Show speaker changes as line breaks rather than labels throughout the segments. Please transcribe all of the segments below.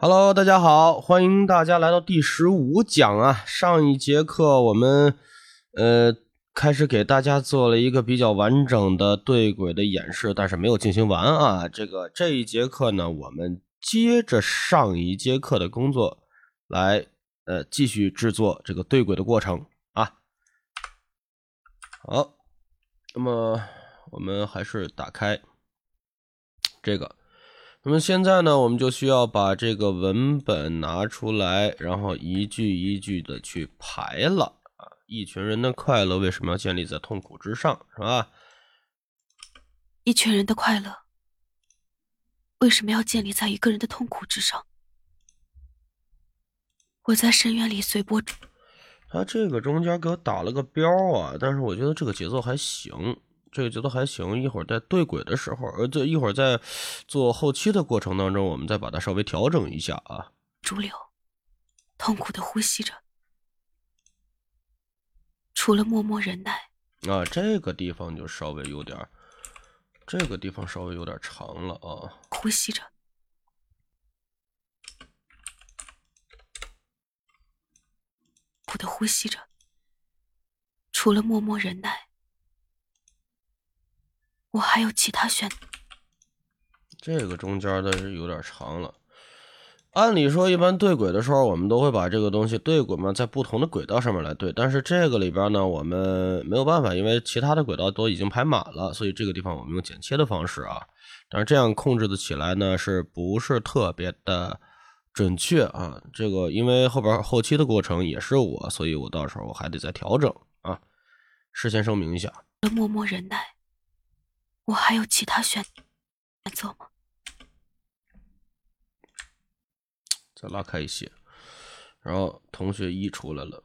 Hello，大家好，欢迎大家来到第十五讲啊。上一节课我们呃开始给大家做了一个比较完整的对轨的演示，但是没有进行完啊。这个这一节课呢，我们接着上一节课的工作来呃继续制作这个对轨的过程啊。好，那么我们还是打开这个。那么现在呢，我们就需要把这个文本拿出来，然后一句一句的去排了啊。一群人的快乐为什么要建立在痛苦之上，是吧？
一群人的快乐为什么要建立在一个人的痛苦之上？我在深渊里随波逐。
他这个中间给我打了个标啊，但是我觉得这个节奏还行。这个节奏还行，一会儿在对轨的时候，呃，这一会儿在做后期的过程当中，我们再把它稍微调整一下啊。
逐流，痛苦的呼吸着，除了默默忍耐。
啊，这个地方就稍微有点，这个地方稍微有点长了啊。
呼吸着，苦的呼吸着，除了默默忍耐。我还有其他选。
这个中间的是有点长了。按理说，一般对轨的时候，我们都会把这个东西对轨嘛，在不同的轨道上面来对。但是这个里边呢，我们没有办法，因为其他的轨道都已经排满了，所以这个地方我们用剪切的方式啊。但是这样控制的起来呢，是不是特别的准确啊？这个因为后边后期的过程也是我，所以我到时候我还得再调整啊。事先声明一下。
默默忍耐。我还有其他选选择吗？
再拉开一些，然后同学一出来了，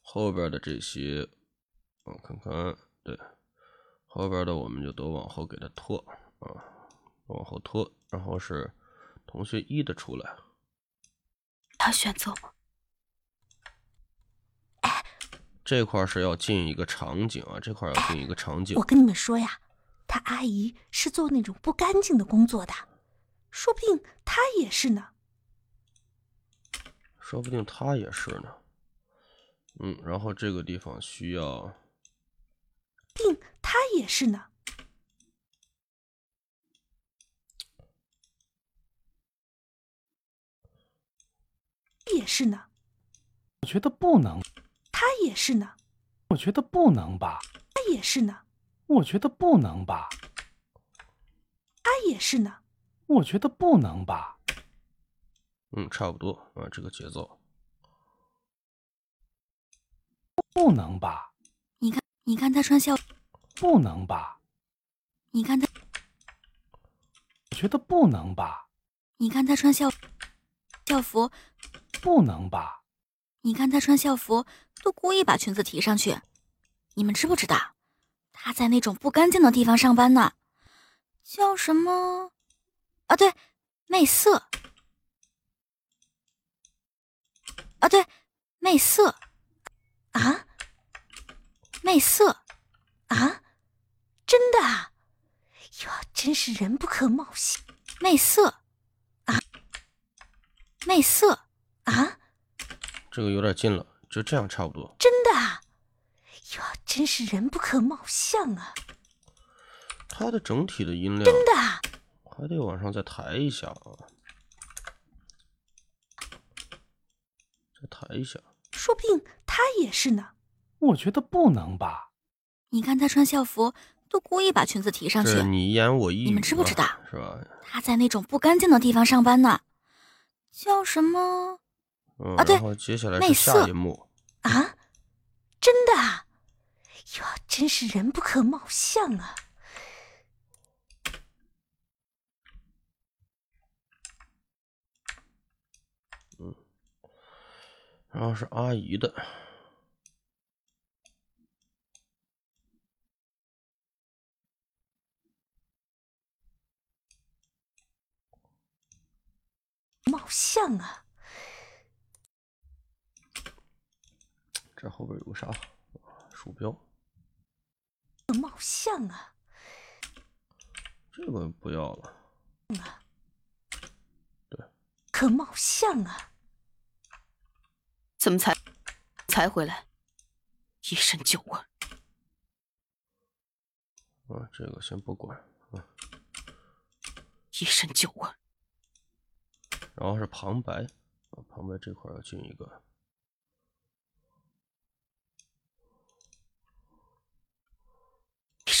后边的这些，我看看，对，后边的我们就都往后给他拖啊，往后拖，然后是同学一的出来，
他选择吗？
这块是要进一个场景啊，这块要进一个场景。
我跟你们说呀，他阿姨是做那种不干净的工作的，说不定他也是呢。
说不定他也是呢。嗯，然后这个地方需要。
定他也是呢。也是呢。
我觉得不能。
他也是呢，
我觉得不能吧。
他也是呢，
我觉得不能吧。
他也是呢，
我觉得不能吧。
嗯，差不多啊，这个节奏。
不能吧？
你看，你看他穿校，
不能吧？
你看他，
我觉得不能吧？
你看他穿校校服，
不能吧？
你看他穿校服，都故意把裙子提上去。你们知不知道，他在那种不干净的地方上班呢？叫什么？啊，对，媚色。啊，对，媚色。
啊？
媚色？
啊？真的啊？哟，真是人不可貌相。
媚色？啊？媚色？
啊？
这个有点近了，就这样差不多。
真的啊，哟，真是人不可貌相啊！
它的整体的音量
真的啊，
还得往上再抬一下啊，再抬一下。
说不定他也是呢。
我觉得不能吧？
你看他穿校服，都故意把裙子提上去。
你一言我一语，
你们知不知道？
是吧？
他在那种不干净的地方上班呢，叫什么？
啊，对，然后接下来是下一幕
啊，真的啊，哟，真是人不可貌相啊！
嗯，然后是阿姨的
貌相啊！
这后边有个啥？鼠标。
貌相啊！
这个不要了。
啊！可貌相啊！
怎么才才回来？一身酒味。
啊，这个先不管。啊，
一身酒味。
然后是旁白，啊，旁白这块要进一个。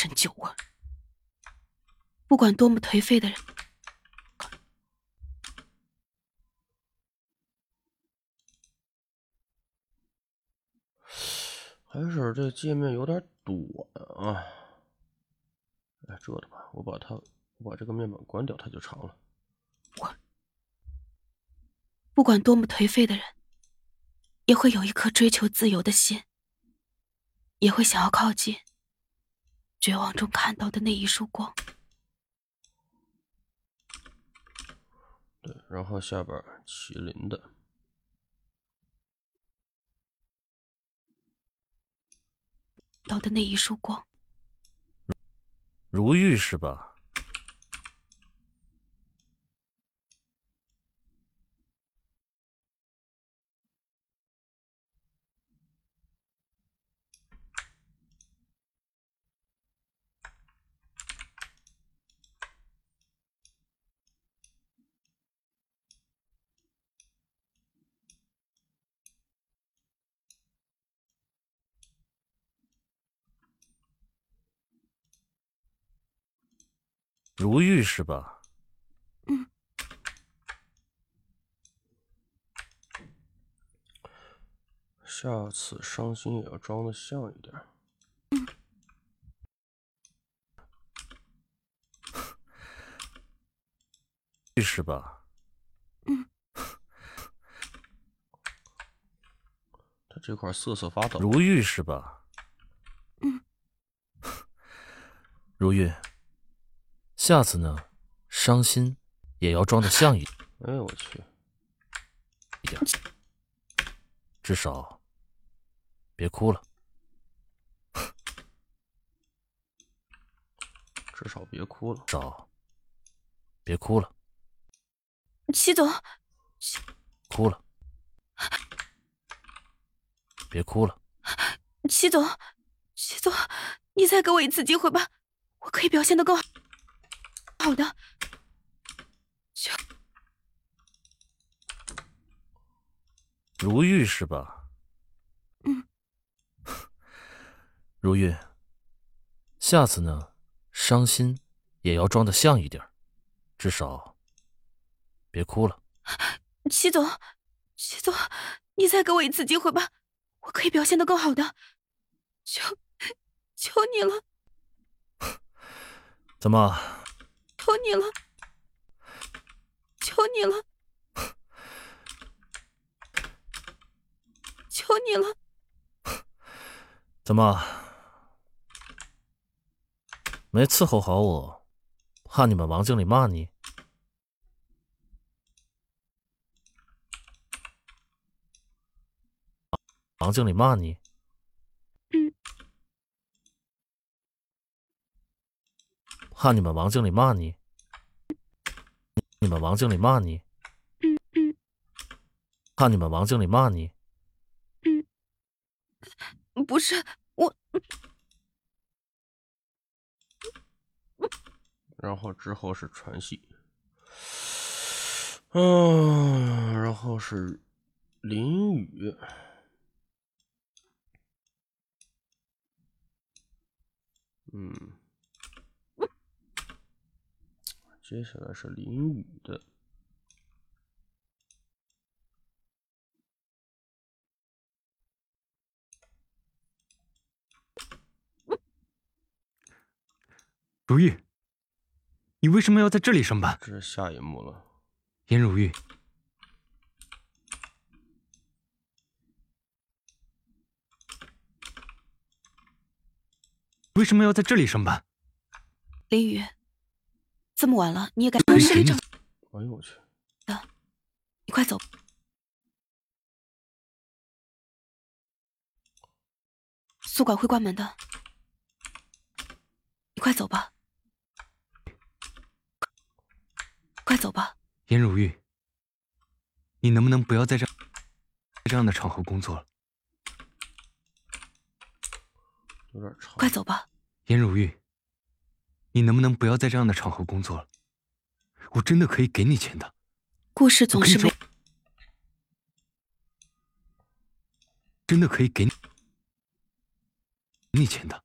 一身酒味。不管多么颓废的人。
还是这界面有点短啊！哎，这的吧，我把它，我把这个面板关掉，它就长了。
我不管多么颓废的人，也会有一颗追求自由的心，也会想要靠近绝望中看到的那一束光。
对，然后下边麒麟的。
到的那一束光，
如玉是吧？如玉是吧？
嗯。
下次伤心也要装的像一点。
嗯。
玉是吧？
嗯。
他这块瑟瑟发抖。
如玉是吧？
嗯。
如玉。下次呢，伤心也要装的像一点。
哎呦我去！
一点，至少别哭了。
至少别哭了。
少，别哭了。
齐总，
哭了，别哭了。
齐总，齐总，你再给我一次机会吧，我可以表现的更好。好的，就
如玉是吧？
嗯。
如玉，下次呢，伤心也要装的像一点，至少别哭了。
齐总，齐总，你再给我一次机会吧，我可以表现的更好的，求求你了。
怎么？
求你了，求你了，求你了！
怎么没伺候好我？怕你们王经理骂你？王经理骂你？怕你们王经理骂你？你们王经理骂你？
嗯嗯。
怕你们王经理骂你？
嗯，不是我。
然后之后是传戏，嗯，然后是淋雨，嗯。接下来是淋雨的，
如玉，你为什么要在这里上班？
这是下一幕了。
颜如玉，为什么要在这里上班？
林雨。这么晚了，你也敢上市里找？
哎呦我去！
啊，你快走。宿管会关门的，你快走吧。快走吧。
颜如玉，你能不能不要在这这样的场合工作了？
有点长。
快走吧。
颜如玉，你能不能不要在这样的场合工作了？我真的可以给你钱的。
故事总是
没，真的可以给你给你钱的。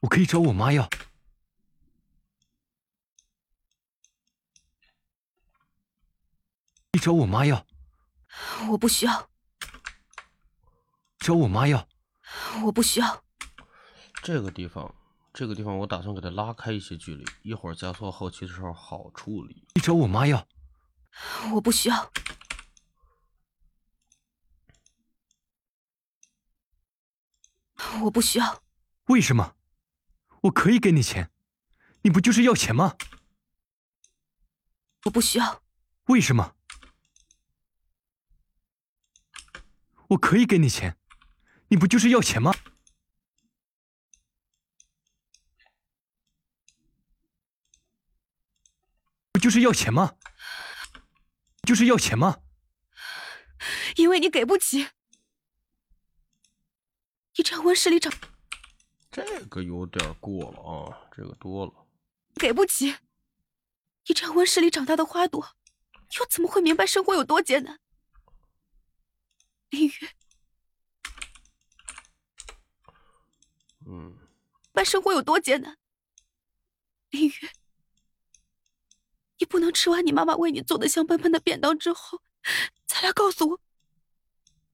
我可以找我妈要。你找我妈要，
我不需要，
找我妈要。
我不需要。
这个地方，这个地方我打算给它拉开一些距离，一会儿加速后期的时候好处理。
你找我妈要，
我不需要。我不需要。
为什么？我可以给你钱，你不就是要钱吗？
我不需要。
为什么？我可以给你钱，你不就是要钱吗？就是要钱吗？就是要钱吗？
因为你给不起。你这样温室里长
这个有点过了啊，这个多了。
给不起。你这样温室里长大的花朵，又怎么会明白生活有多艰难？林雨，
嗯，
明白生活有多艰难。林雨，你不能吃完你妈妈为你做的香喷喷的便当之后，再来告诉我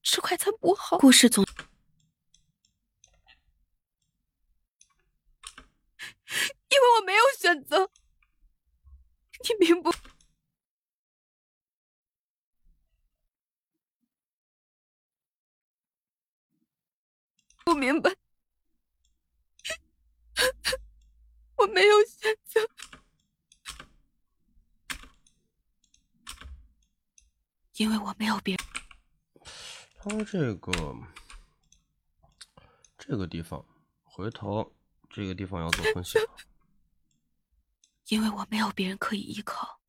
吃快餐不好。故事总，因为我没有选择，你明不？不明白，我没有选择。因为我没有别人。
它这个这个地方，回头这个地方要做分析了。
因为我没有别人可以依靠，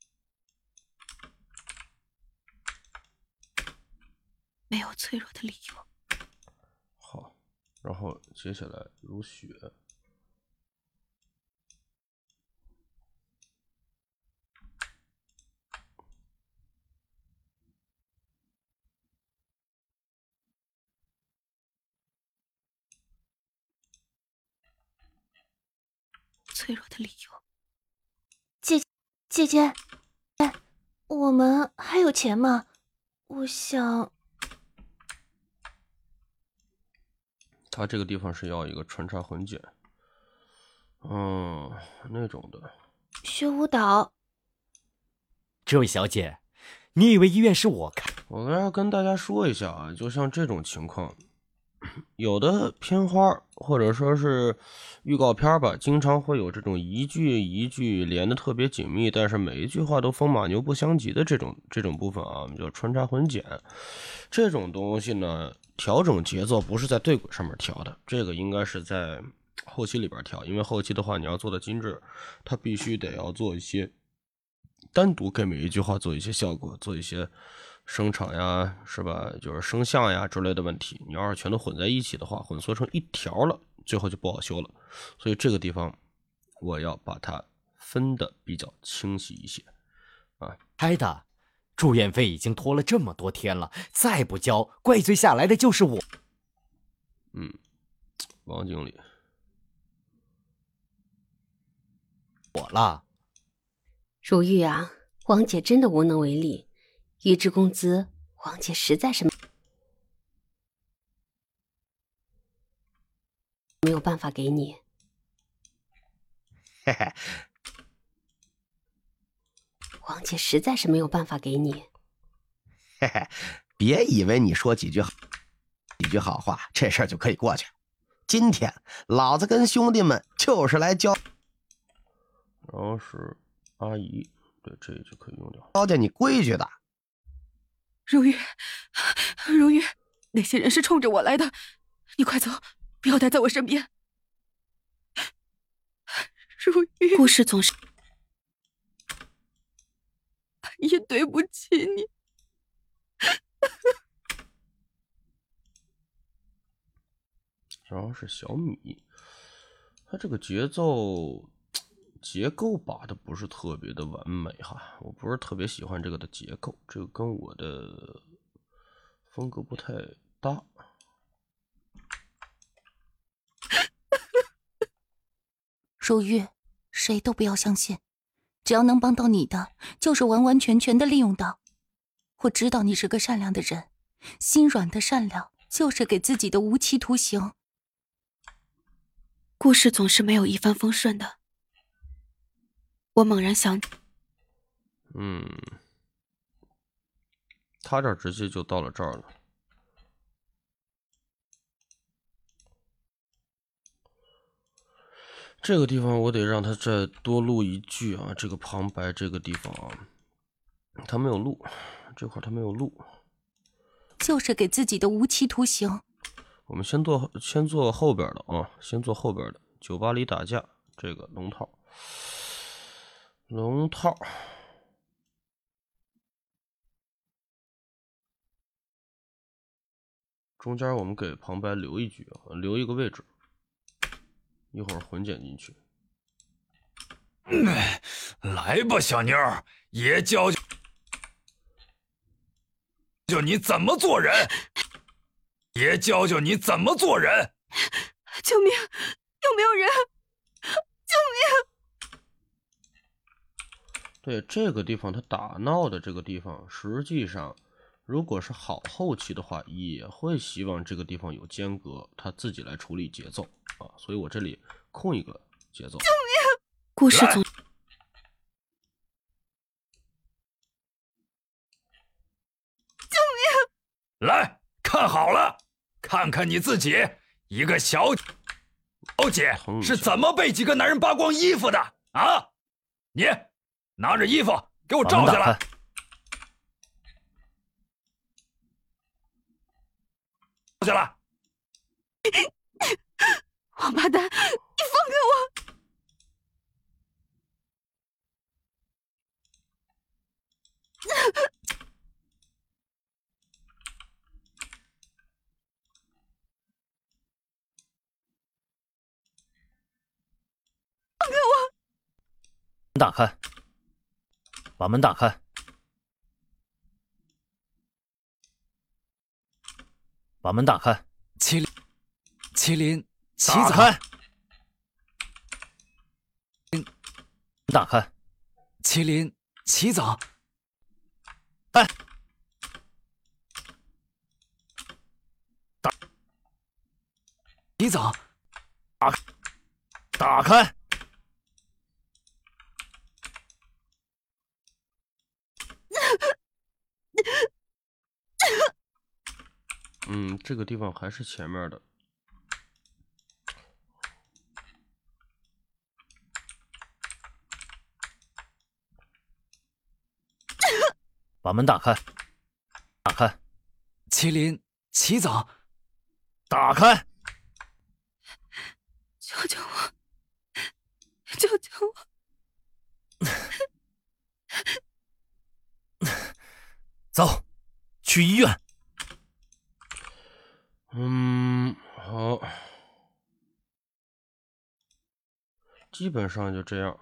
没有脆弱的理由。
好，然后接下来如雪，
脆弱的理由。
姐姐姐，哎，我们还有钱吗？我想，
他这个地方是要一个穿插混剪，嗯，那种的。
学舞蹈。
这位小姐，你以为医院是我开？
我跟要跟大家说一下啊，就像这种情况，有的片花或者说是预告片吧，经常会有这种一句一句连的特别紧密，但是每一句话都风马牛不相及的这种这种部分啊，我们叫穿插混剪。这种东西呢，调整节奏不是在对轨上面调的，这个应该是在后期里边调，因为后期的话你要做的精致，它必须得要做一些单独给每一句话做一些效果，做一些。声场呀，是吧？就是声像呀之类的问题，你要是全都混在一起的话，混缩成一条了，最后就不好修了。所以这个地方我要把它分的比较清晰一些啊。
开的，住院费已经拖了这么多天了，再不交，怪罪下来的就是我。
嗯，王经理，
我了。
如玉啊，王姐真的无能为力。预支工资，王姐实在是没有办法给你。
嘿嘿，
王姐实在是没有办法给你。
嘿嘿，别以为你说几句好几句好话，这事儿就可以过去。今天老子跟兄弟们就是来教，
然后是阿姨，对，这就可以用掉，
教教你规矩的。
如玉，如玉，那些人是冲着我来的，你快走，不要待在我身边。如玉，故事总是。也对不起你，
主要是小米，他这个节奏结构把的不是特别的完美哈，我不是特别喜欢这个的结构，这个跟我的风格不太搭。
如玉，谁都不要相信，只要能帮到你的，就是完完全全的利用到。我知道你是个善良的人，心软的善良就是给自己的无期徒刑。故事总是没有一帆风顺的。我猛然想，
嗯，他这直接就到了这儿了。这个地方我得让他再多录一句啊，这个旁白这个地方啊，他没有录，这块他没有录，
就是给自己的无期徒刑。
我们先做先做后边的啊，先做后边的。酒吧里打架，这个龙套，龙套，中间我们给旁白留一句啊，留一个位置。一会儿混剪进去。
来吧，小妞儿，爷教教教你怎么做人。爷教教你怎么做人。
救命！有没有人？救命！
对这个地方，他打闹的这个地方，实际上，如果是好后期的话，也会希望这个地方有间隔，他自己来处理节奏。啊，所以我这里空一个节奏。
救命！故事组。
救命！来看好了，看看你自己，一个小小姐是怎么被几个男人扒光衣服的啊？你拿着衣服给我罩起来。罩下来。
王八蛋，你放开我！放开我！
门打开，把门打开，把门打开，
麒麟，麒麟。
打开，打开，
麒麟，齐总，
哎，打，
齐总，
打，打开，
嗯，这个地方还是前面的。
把门打开，打开，
麒麟，齐总，
打开，
救救我，救救我，
走，去医院。
嗯，好，基本上就这样。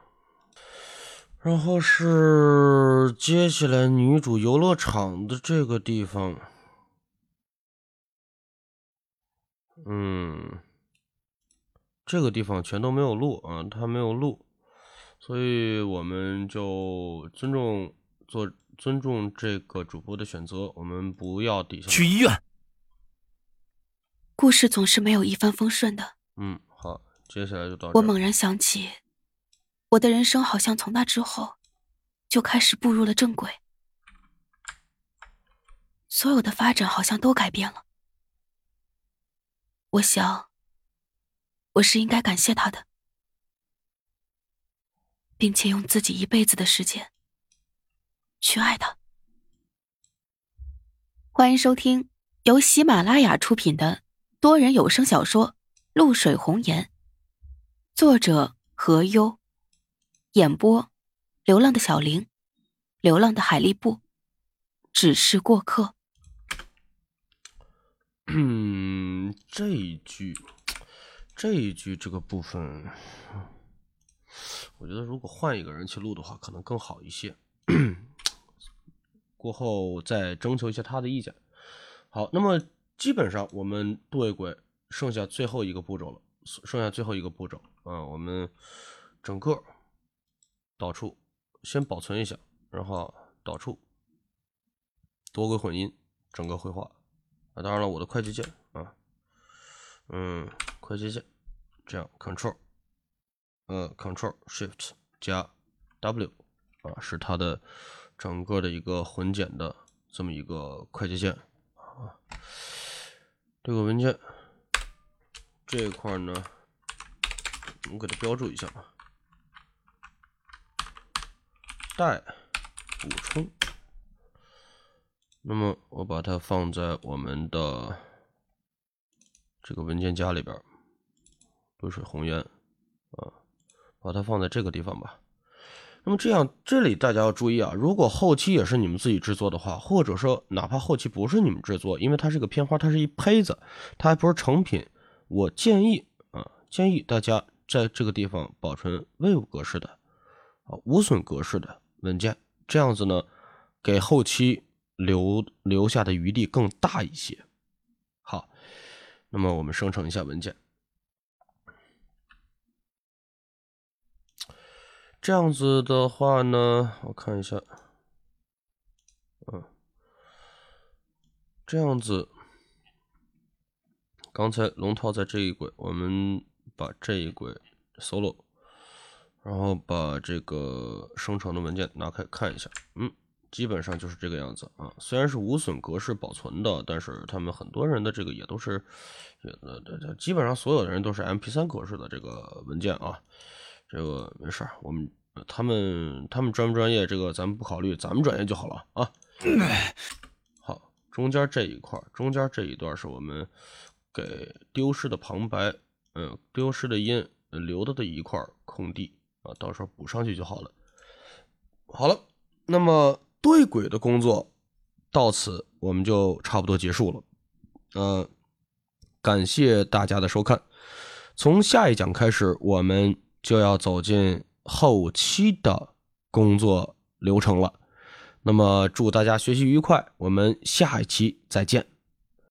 然后是接下来女主游乐场的这个地方，嗯，这个地方全都没有录啊，他没有录，所以我们就尊重做尊重这个主播的选择，我们不要底下
去医院。
故事总是没有一帆风顺的。
嗯，好，接下来就到
我猛然想起。我的人生好像从那之后，就开始步入了正轨，所有的发展好像都改变了。我想，我是应该感谢他的，并且用自己一辈子的时间去爱他。欢迎收听由喜马拉雅出品的多人有声小说《露水红颜》，作者何优。演播：流浪的小玲，流浪的海力布，只是过客。
嗯，这一句这一句这个部分，我觉得如果换一个人去录的话，可能更好一些。过后再征求一下他的意见。好，那么基本上我们对轨剩下最后一个步骤了，剩下最后一个步骤啊，我们整个导出先保存一下，然后导出多轨混音，整个绘画啊，当然了，我的快捷键啊，嗯，快捷键这样 Control 呃 Control Shift 加 W 啊，是它的。整个的一个混剪的这么一个快捷键啊，这个文件这一块呢，我给它标注一下吧，带补充。那么我把它放在我们的这个文件夹里边，流水红颜啊，把它放在这个地方吧。那么这样，这里大家要注意啊，如果后期也是你们自己制作的话，或者说哪怕后期不是你们制作，因为它是个片花，它是一胚子，它还不是成品，我建议啊，建议大家在这个地方保存 WAV 格式的啊无损格式的文件，这样子呢，给后期留留下的余地更大一些。好，那么我们生成一下文件。这样子的话呢，我看一下，嗯，这样子，刚才龙套在这一轨，我们把这一轨 solo，然后把这个生成的文件拿开看一下，嗯，基本上就是这个样子啊。虽然是无损格式保存的，但是他们很多人的这个也都是，呃，基本上所有的人都是 MP3 格式的这个文件啊。这个没事我们他们他们专不专业，这个咱们不考虑，咱们专业就好了啊。好，中间这一块，中间这一段是我们给丢失的旁白，嗯，丢失的音留的的一块空地啊，到时候补上去就好了。好了，那么对轨的工作到此我们就差不多结束了。嗯，感谢大家的收看，从下一讲开始我们。就要走进后期的工作流程了。那么，祝大家学习愉快，我们下一期再见。